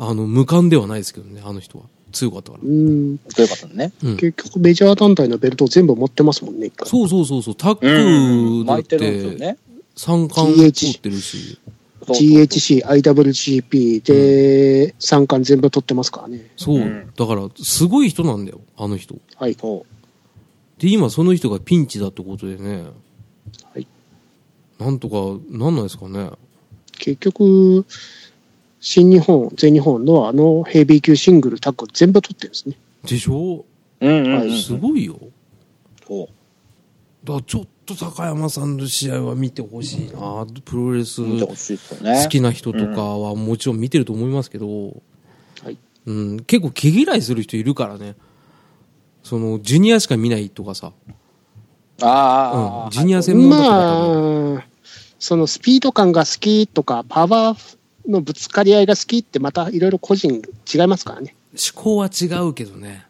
あの、無冠ではないですけどね、あの人は。強かったから。うん。強かったね。結局、メジャー団体のベルトを全部持ってますもんね、そうそうそうそう。タックだって、三冠持ってるし。GHC、IWGP で3冠全部取ってますからね。そう。うんだから、すごい人なんだよ、あの人。はい。で、今その人がピンチだってことでね。はい。なんとか、なんなんですかね。結局、新日本、全日本のあのヘビー級シングルタッグ全部取ってるんですね。でしょ？うんうんうん。はいすごいよ。そう。だからちょっと高山さんの試合は見てほしいな。プロレス好。きな人とかはもちろん見てると思いますけど、はい。うん、結構毛嫌いする人いるからね。その、ジュニアしか見ないとかさ。ああああ、うんジュニア専門だとかまあ、そのスピード感が好きとか、パワーのぶつかり合いが好きってまたいろいろ個人違いますからね。思考は違うけどね。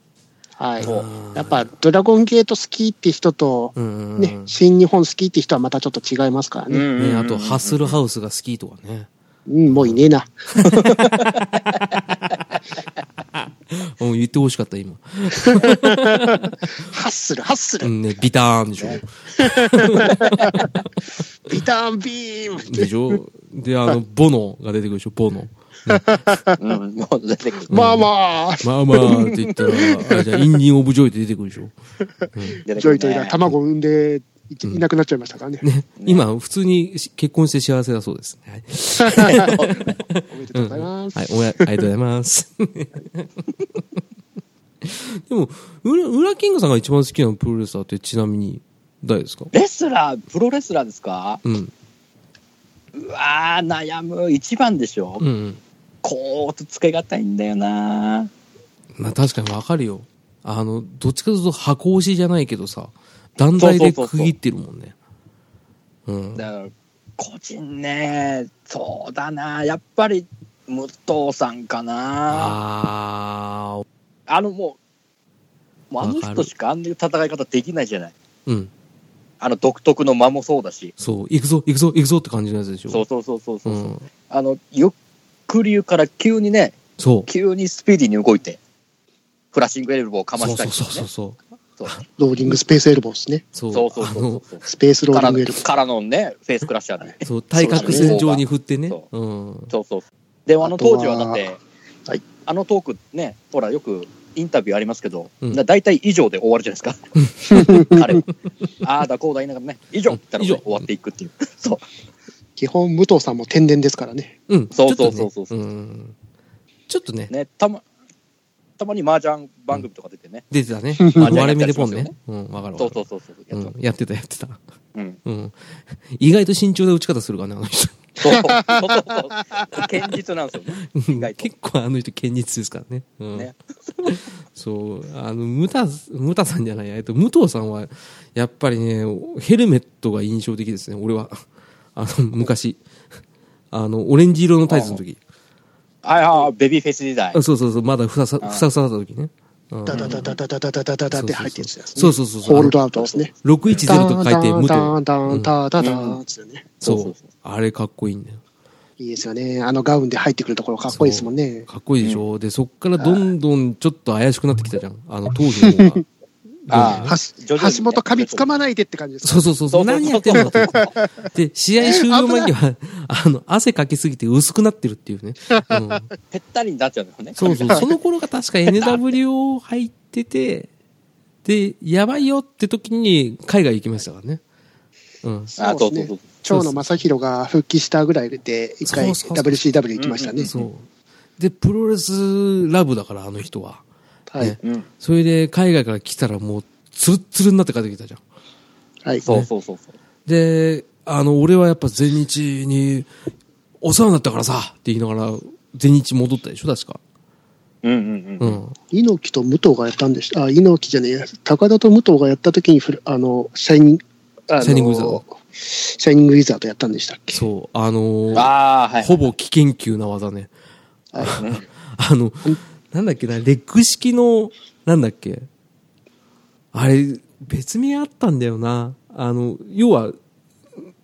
はい。やっぱドラゴンゲート好きって人と、ね、新日本好きって人はまたちょっと違いますからね。ね、あと、ハッスルハウスが好きとかね。うん、もういねえな。うん、言ってほしかった、今。ハッスル、ハッスル、うんね、ビターンでしょ。ビターンビームでしょで、あの、ボノが出てくるでしょ、ボノ。うん、もう出てくる。まあまあ、まあまあって言ったら、あれじゃあインディン・オブ・ジョイって出てくるでしょ。出てジョイトイくるねが卵を産んでいいなくなっちゃいましたからね。ね、今、普通に結婚して幸せだそうです。はい。おめでとうございます。はい、おや、ありがとうございます。でも、裏、裏キングさんが一番好きなプロレスラーってちなみに、誰ですか？レスラー、プロレスラーですか？うん。うわー、悩む。一番でしょ、うんうん。コートつけがたいんだよなまあ確かにわかるよ。あの、どっちかというと箱押しじゃないけどさ、団体で区切ってるもんね。うん。だから、個人ね、そうだなやっぱり、武藤さんかなあー、あのもう、もうあの人しかあんな戦い方できないじゃない。うん。あの独特の間もそうだし。そう、行くぞ、行くぞ、行くぞって感じのやつでしょ。そうそうそうそうそう。うん。あの、ゆっくり言うから急にね、そう。急にスピーディーに動いて、フラッシングエルボーをかまそうしたりとかねそうそうそう。そうローリングスペースエルボーですね。そうそうそうそう。スペースローからリングエルボー。からのね、フェイスクラッシャーね。そう、対角線上に振ってね。そううん。そうそう。でもあの当時はだって、はいあのトークね、ほらよくインタビューありますけど、うんだ大体以上で終わるじゃないですか。彼。ああだこうだ言いながらね、以上って言ったら、ね、以上終わっていくっていう。そう。基本、武藤さんも天然ですからね。うん。そうそうそうそううん。ちょっとね、ね、たま、たまに麻雀番組とか出てね。出てたね。うん割れ目でポンね。うん、わかるわかる。そうそうそうそう。やっうん、やってた、やってた。たうん。うん。意外と慎重な打ち方するからね、あの人。そうそうそうそう。堅実なんですよね。結構あの人堅実ですからね。うん。ねそう。あの、ムタ、ムタさんじゃないや、えっと、武藤さんは、やっぱりね、ヘルメットが印象的ですね、俺は。あの、昔。あの、オレンジ色のタイツの時。はいはい、ベビーフェイス時代。あそうそうそう、まだふささ、あふさふさだった時ね。うんダダダダダダダダダダダって入ってるやつですね。そうそうそうそう。ホールドアウトですね。610と書いて、武藤。ダンダンうんダダダンつってね。そうあれかっこいいんだよ。いいですよね。あのガウンで入ってくるところかっこいいですもんね。かっこいいでしょ、で、そっからどんどんちょっと怪しくなってきたじゃん。あの、当時の方が。橋本髪つかまないでって感じです。そうそうそうそう。そうそうそう何やってんのって。で、試合終了間際、あの、汗かきすぎて薄くなってるっていうね。うん、ぺったりになっちゃうんだよね。そうそう。その頃が確か NWO 入ってて、で、やばいよって時に海外行きましたからね。うん。あ、そうそうそう。長野正宏が復帰したぐらいで、一回そうそうそう WCW 行きましたね。そう。で、プロレスラブだから、あの人は。はいね。うん。それで、海外から来たらもう、ツルッツルになって帰ってきたじゃん。はい。そうそうそうそう。で、あの、俺はやっぱ全日に、お世話になったからさって言いながら、全日戻ったでしょ、確か。うんうんううん。ん。猪木と武藤がやったんでした。あ、猪木じゃねえや。高田と武藤がやった時にフル、あの、シャイニング、あのシャイニングウィザードシャイニングウィザードやったんでしたっけ？そう。あのーああ、はい。ほぼ危険級な技ね。はい。あの、なんだっけな、レッグ式の、なんだっけ。あれ、別名あったんだよな。あの、要は、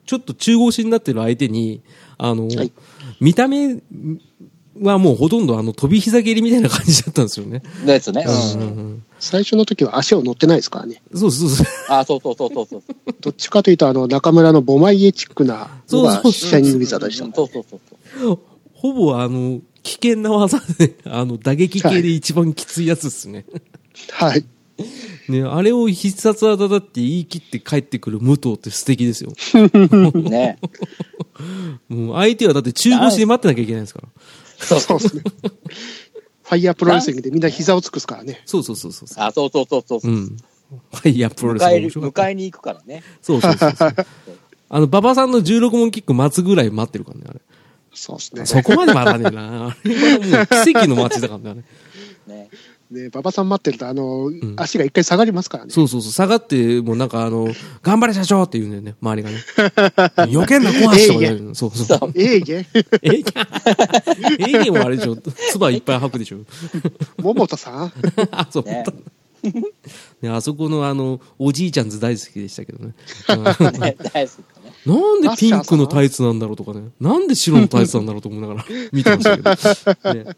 ちょっと中腰になってる相手に、あの、はい見た目はもうほとんどあの飛び膝蹴りみたいな感じだったんですよね。ですね。ううん。ん最初の時は足を乗ってないですからね。そうそうそう。あ、そうそうそうそうそう。どっちかというと、あの、中村のボマイエチックなのがそうそうシャイニングウィザでしたうんもん。そうそうそうそう。ほぼあの、危険な技で、あの、打撃系で一番きついやつですね。はい。ね、あれを必殺技だって言い切って帰ってくる武藤って素敵ですよ。ね。もう相手はだって中腰で待ってなきゃいけないですから。そうそうですね。ファイヤープロレスリングでみんな膝を尽くすからね。そうそうそうそう。あ、そうそうそうそうう。ん。はい、いや、プロレスも迎える、面白かった。迎えに行くからね。そうそうそうそう。あの、馬場さんの16問キック待つぐらい待ってるからね、あれ。そうですね。そこまで待たねえな。あれはもう奇跡の待ちだからね。ね。ね、馬場さん待ってると、あの、ん足が一回下がりますからね。そうそうそう。下がって、もうなんかあの、頑張れ社長って言うんだよね、周りがね。余計な壊しとか言うのそうそう。そう。ええげん。えいげん。えいげんはあれでしょ。唾いっぱい吐くでしょ。桃田さん？あ、そう。ねね、あそこのあの、おじいちゃんズ大好きでしたけどね。う んね大好き。なんでピンクのタイツなんだろうとかね。なんで白のタイツなんだろうと思いながら 見てましたけど。ね。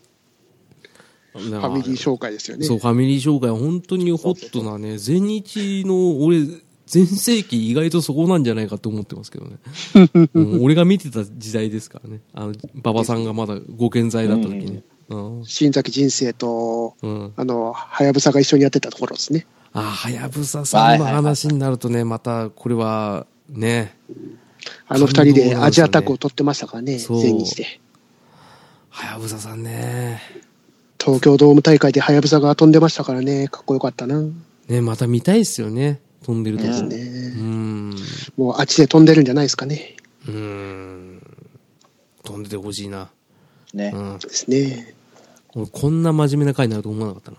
フ ファミリー紹介ですよね。そう、ファミリー紹介は本当にホットなね、全日の俺、全盛期意外とそこなんじゃないかと思ってますけどね。うん俺が見てた時代ですからね。あの、馬場さんがまだご健在だった時ね。うん。新崎人生と、うん。あの、はやぶさが一緒にやってたところですね。あ、はやぶささんの話になるとね、また、これは、ね、あの二人でアジアタッグを取ってましたからね、そう全日で。はやぶささんね、東京ドーム大会ではやぶさが飛んでましたからね、かっこよかったな。ね、また見たいっすよね。飛んでるとですね。ん。もうあっちで飛んでるんじゃないですかね。うん。飛んでてほしいな。ねう。ん。ですね。俺こんな真面目な回になると思わなかったな。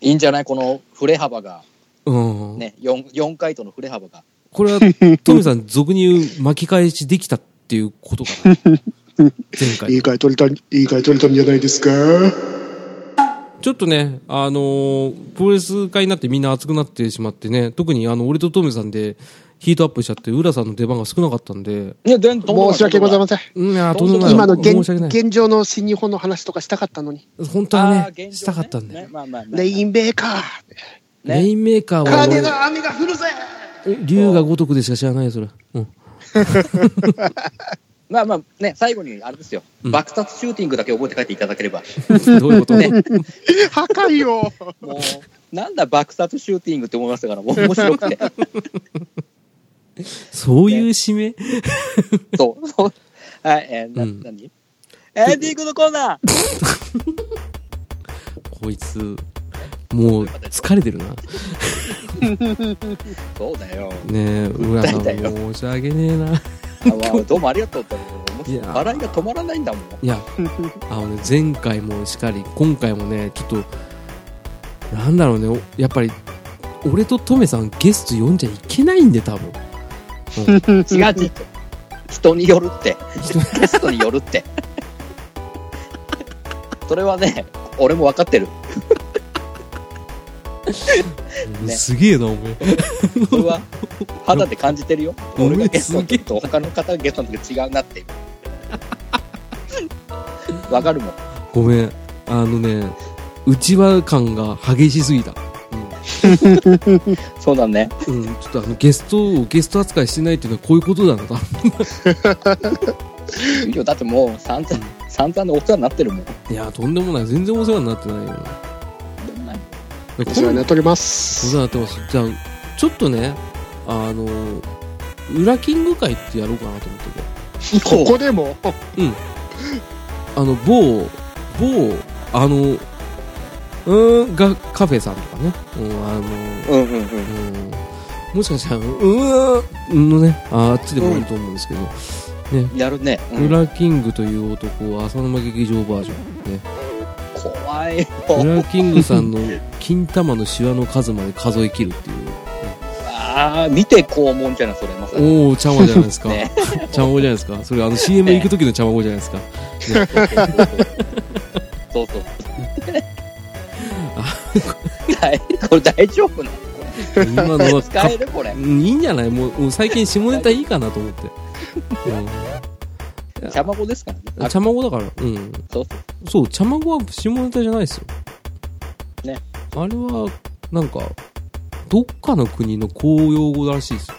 いいんじゃない？この振れ幅が。うん。ね。4、四回との振れ幅が。これは、トミさん、俗に言う巻き返しできたっていうことかな？前回。いい回取れた、いい回取れたんじゃないですか？ちょっとね、あのープロレス界になってみんな熱くなってしまってね、特にあの、俺とトミさんでヒートアップしちゃって、浦さんの出番が少なかったんで、いや、全然申し訳ございません。うん、いや、とんでもない。今の現状の新日本の話とかしたかったのに。本当はね、現状したかったんだよ。ねまあまあまあレインメーカー。レインメーカーは金の雨が降るぜ俺、竜が如くでしか知らないよ、それ。うん。まあまあね、最後にあれですよ、うん。爆殺シューティングだけ覚えて帰っていただければ、どういうこと？ね。破壊よもう、なんだ爆殺シューティングって思いましたから、もう面白くて。そういう締め？そう、そう。はい、えー、な、うん。何？エンディングのコーナー。こいつ、もう疲れてるな。そうだよ。ねえ、浦さん、申し訳ねえな。どうもありがとうって。笑いが止まらないんだもん。いや、あのね、前回もしかり、今回もね、ちょっと、なんだろうね、おやっぱり、俺とトメさんゲスト呼んじゃいけないんで、多分。うん違う違う。人によるって。ゲストによるって。それはね、俺も分かってる。ねすげえな、お前。それは肌で感じてるよ。俺がゲストの時と他の方がゲストの時違うなって。わかるもん。ごめん。あのね、内輪感が激しすぎた。そうだね。うん、うん、ちょっとあの、ゲストをゲスト扱いしてないっていうのはこういうことだな、多分いいよだってもう散々、散々のお世話になってるもん。いや、とんでもない。全然お世話になってないよ。お世話になっておりまおす世。話になってます。じゃあ、ちょっとね、あの、裏キング会ってやろうかなと思ってて。ここでも、あの、某、某、あの、うーん、が、カフェさんとかね。うん、あの、うんうんうん。うん、もしかしたら、うーん、のね、ああっちでもいいと思うんですけど、やるね。うん裏キングという男は浅沼劇場バージョン。ね。怖いよ。裏キングさんの金玉のシワの数まで数え切るっていう。ああ、見てこうもんじゃない、それ、まさに。おお、ちゃまじゃないですか。ねちゃまごじゃないですか。それあの CM 行く時のちゃまごじゃないですか。そうそう。はいこれ大丈夫なの？今のは使える？これう。んいいんじゃない？もう最近下ネタいいかなと思って。茶孫ですからね。うん。ちゃまごだから。うん。そうそう、ちゃまごは下ネタじゃないですよ。ね。あれは、なんか、どっかの国の公用語らしいですよ。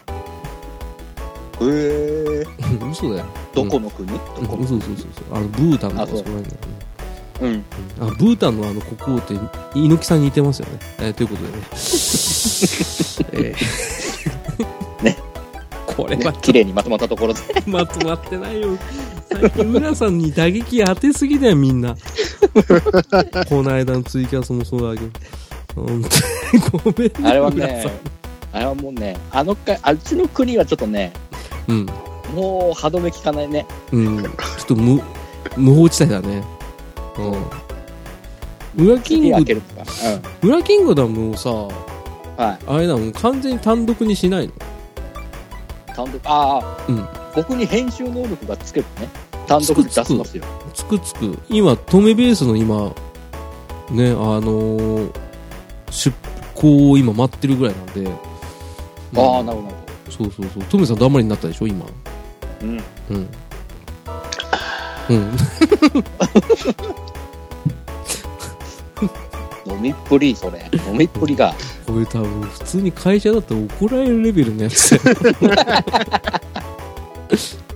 へえ。嘘だよ。どこの国？どうんこ？のそうそうそうそう。あの、ブータンとかあそこら辺だよね。うん。あ、ブータンのあの国王って、猪木さんに似てますよね。えーということでね。えーね。これはね綺麗にまとまったところで。まとまってないよ。最近、浦さんに打撃当てすぎだよ、みんな。この間のツイキャスもそうだけど。本当にごめんね。あれは浦ねあれはもうね、あのか、あっちの国はちょっとね、うん。もう歯止め効かないね。うん。ちょっと無、無法地帯だね。うん。裏キング次開け、るとか。裏キングダムをさ、うん。はい。あれだもん、完全に単独にしないの単独、ああ、うん。僕に編集能力がつけるとね、単独で出しますよ。つくつく。今、止めベースの今、ね、あのー出向を今待ってるぐらいなんで。ああ、うんなるほど。そうそうそう。トメさん黙りになったでしょ、今。うん。うん。うん。飲みっぷり、それ。飲みっぷりが。これ多分、普通に会社だったら怒られるレベルのやつだよ。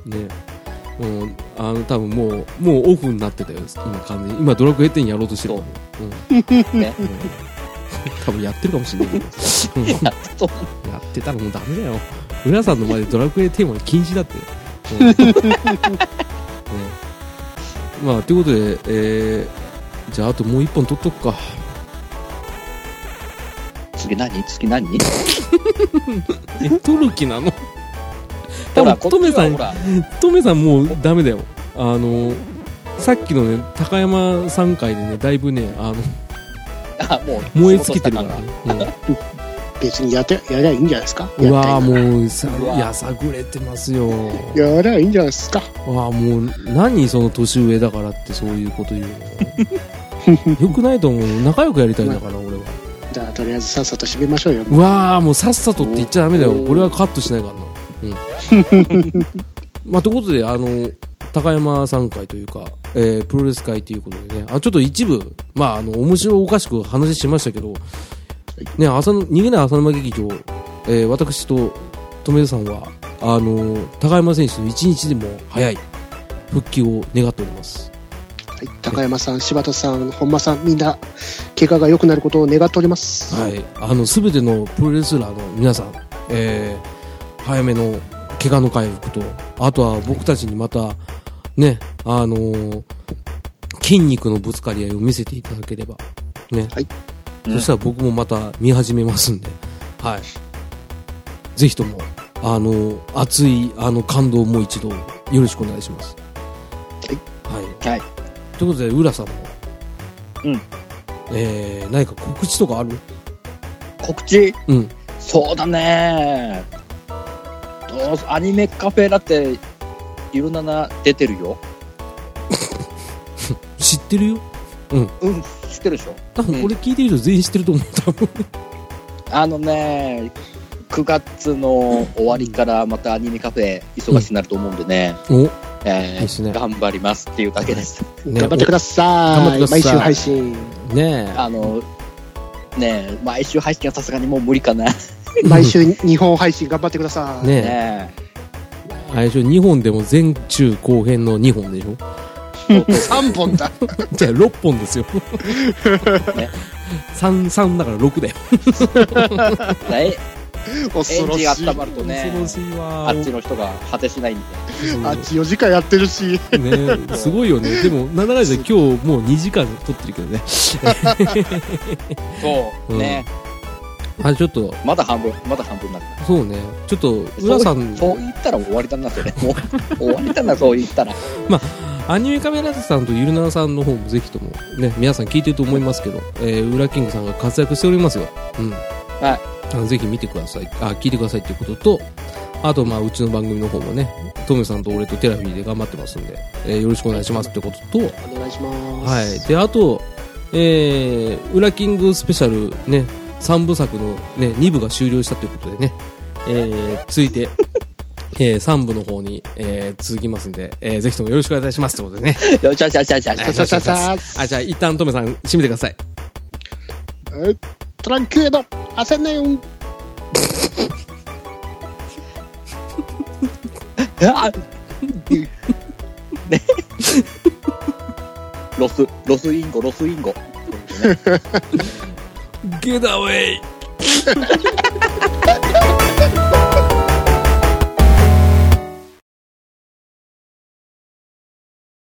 ね。もう、あの、多分もう、もうオフになってたよ、今完全に。今、ドラクエ10やろうとしてる。うん。ね。うん多分やってるかもしれないけど。うんやってたらもうダメだよ。浦さんの前でドラクエテーマ禁止だって。うんねまあ、ということで、えー、じゃああともう一本取っとくか。次何？次何？え、取る気なの？多ほら、分、トメさんトメさんもうダメだよ。あの、さっきのね、高山さん回でね、だいぶね、あの、あ、もう、燃え尽きてるからね。別にやってやりゃいいんじゃないですか？うん、うわもうさ、やさぐれてますよ。やりゃいいんじゃないですか？わあもう何その年上だからってそういうこと言うの よくないと思う仲良くやりたいんだから俺はじゃあ、とりあえずさっさと締めましょうよ。うわあもうさっさとって言っちゃダメだよ。これはカットしないからな。うん。まあということであの高山さん会というか、えープロレス会ということでね。あちょっと一部まああの面白おかしく話しましたけど、ね朝の逃げない浅沼劇場、えー私と富田さんはあの高山選手の一日でも早い復帰を願っております。はい、高山さん、柴田さん、本間さん、みんな、怪我が良くなることを願っております。はい、あの全てのプロレスラーの皆さん、えー早めの怪我の回復と、あとは僕たちにまた、ね、あのー筋肉のぶつかり合いを見せていただければ、ね、はいそしたら僕もまた見始めますんで、はい、ぜひとも、あのー熱いあの感動をもう一度よろしくお願いします。はい、はい。ということで、浦さんも、うんえー、何か告知とかある？告知？うん。そうだねどうぞアニメカフェだって、いろんなな出てるよ。知ってるよ？うん、知ってるでしょ？多分これ聞いてる人全員知ってると思う。多分。あのね、9月の終わりからまたアニメカフェ忙しくなると思うんでね、お、えーですね頑張りますっていうだけです。ね頑張ってください。毎週配信。おねあの、ね毎週配信はさすがにもう無理かな。ね 毎週日本配信頑張ってくださえ。い。ねえ。あれでしょ、2本でも前中後編の2本でしょ？3本だ。じゃあ6本ですよ。ね3、3だから6だよ。え恐ろしい。温まるとね恐ろしいわあっちの人が果てしないんで。あっち4時間やってるし。ねすごいよね。でも、なんだかんだで今日もう2時間撮ってるけどね。そう、うんね。あれちょっと、まだ半分、まだ半分になった。そうね。ちょっと、浦さん、そう言ったら終わりだな、それ。もう終わりだな、そう言ったら。アニメカメラさんとゆるななさんの方もぜひとも、ね、皆さん聞いてると思いますけど、えー、ウラキングさんが活躍しておりますよ。うん。はい。あのぜひ見てください。あ、聞いてくださいっていうことと、あと、まあ、うちの番組の方もね、トメさんと俺とテラフィーで頑張ってますんで、えーよろしくお願いしますってことと、お願いします。はい。で、あと、えー、ウラキングスペシャルね、3部作のね、2部が終了したということでね、えー、続いて、えー、3部の方に、えー、続きますんで、えー、ぜひともよろしくお願いしますってことでね。よしよしよしよしよし。ささささあ、じゃあ、一旦トメさん、締めてください。え tranquilo, hace neum. ロス、ロスインゴ、ロスインゴ。Get away!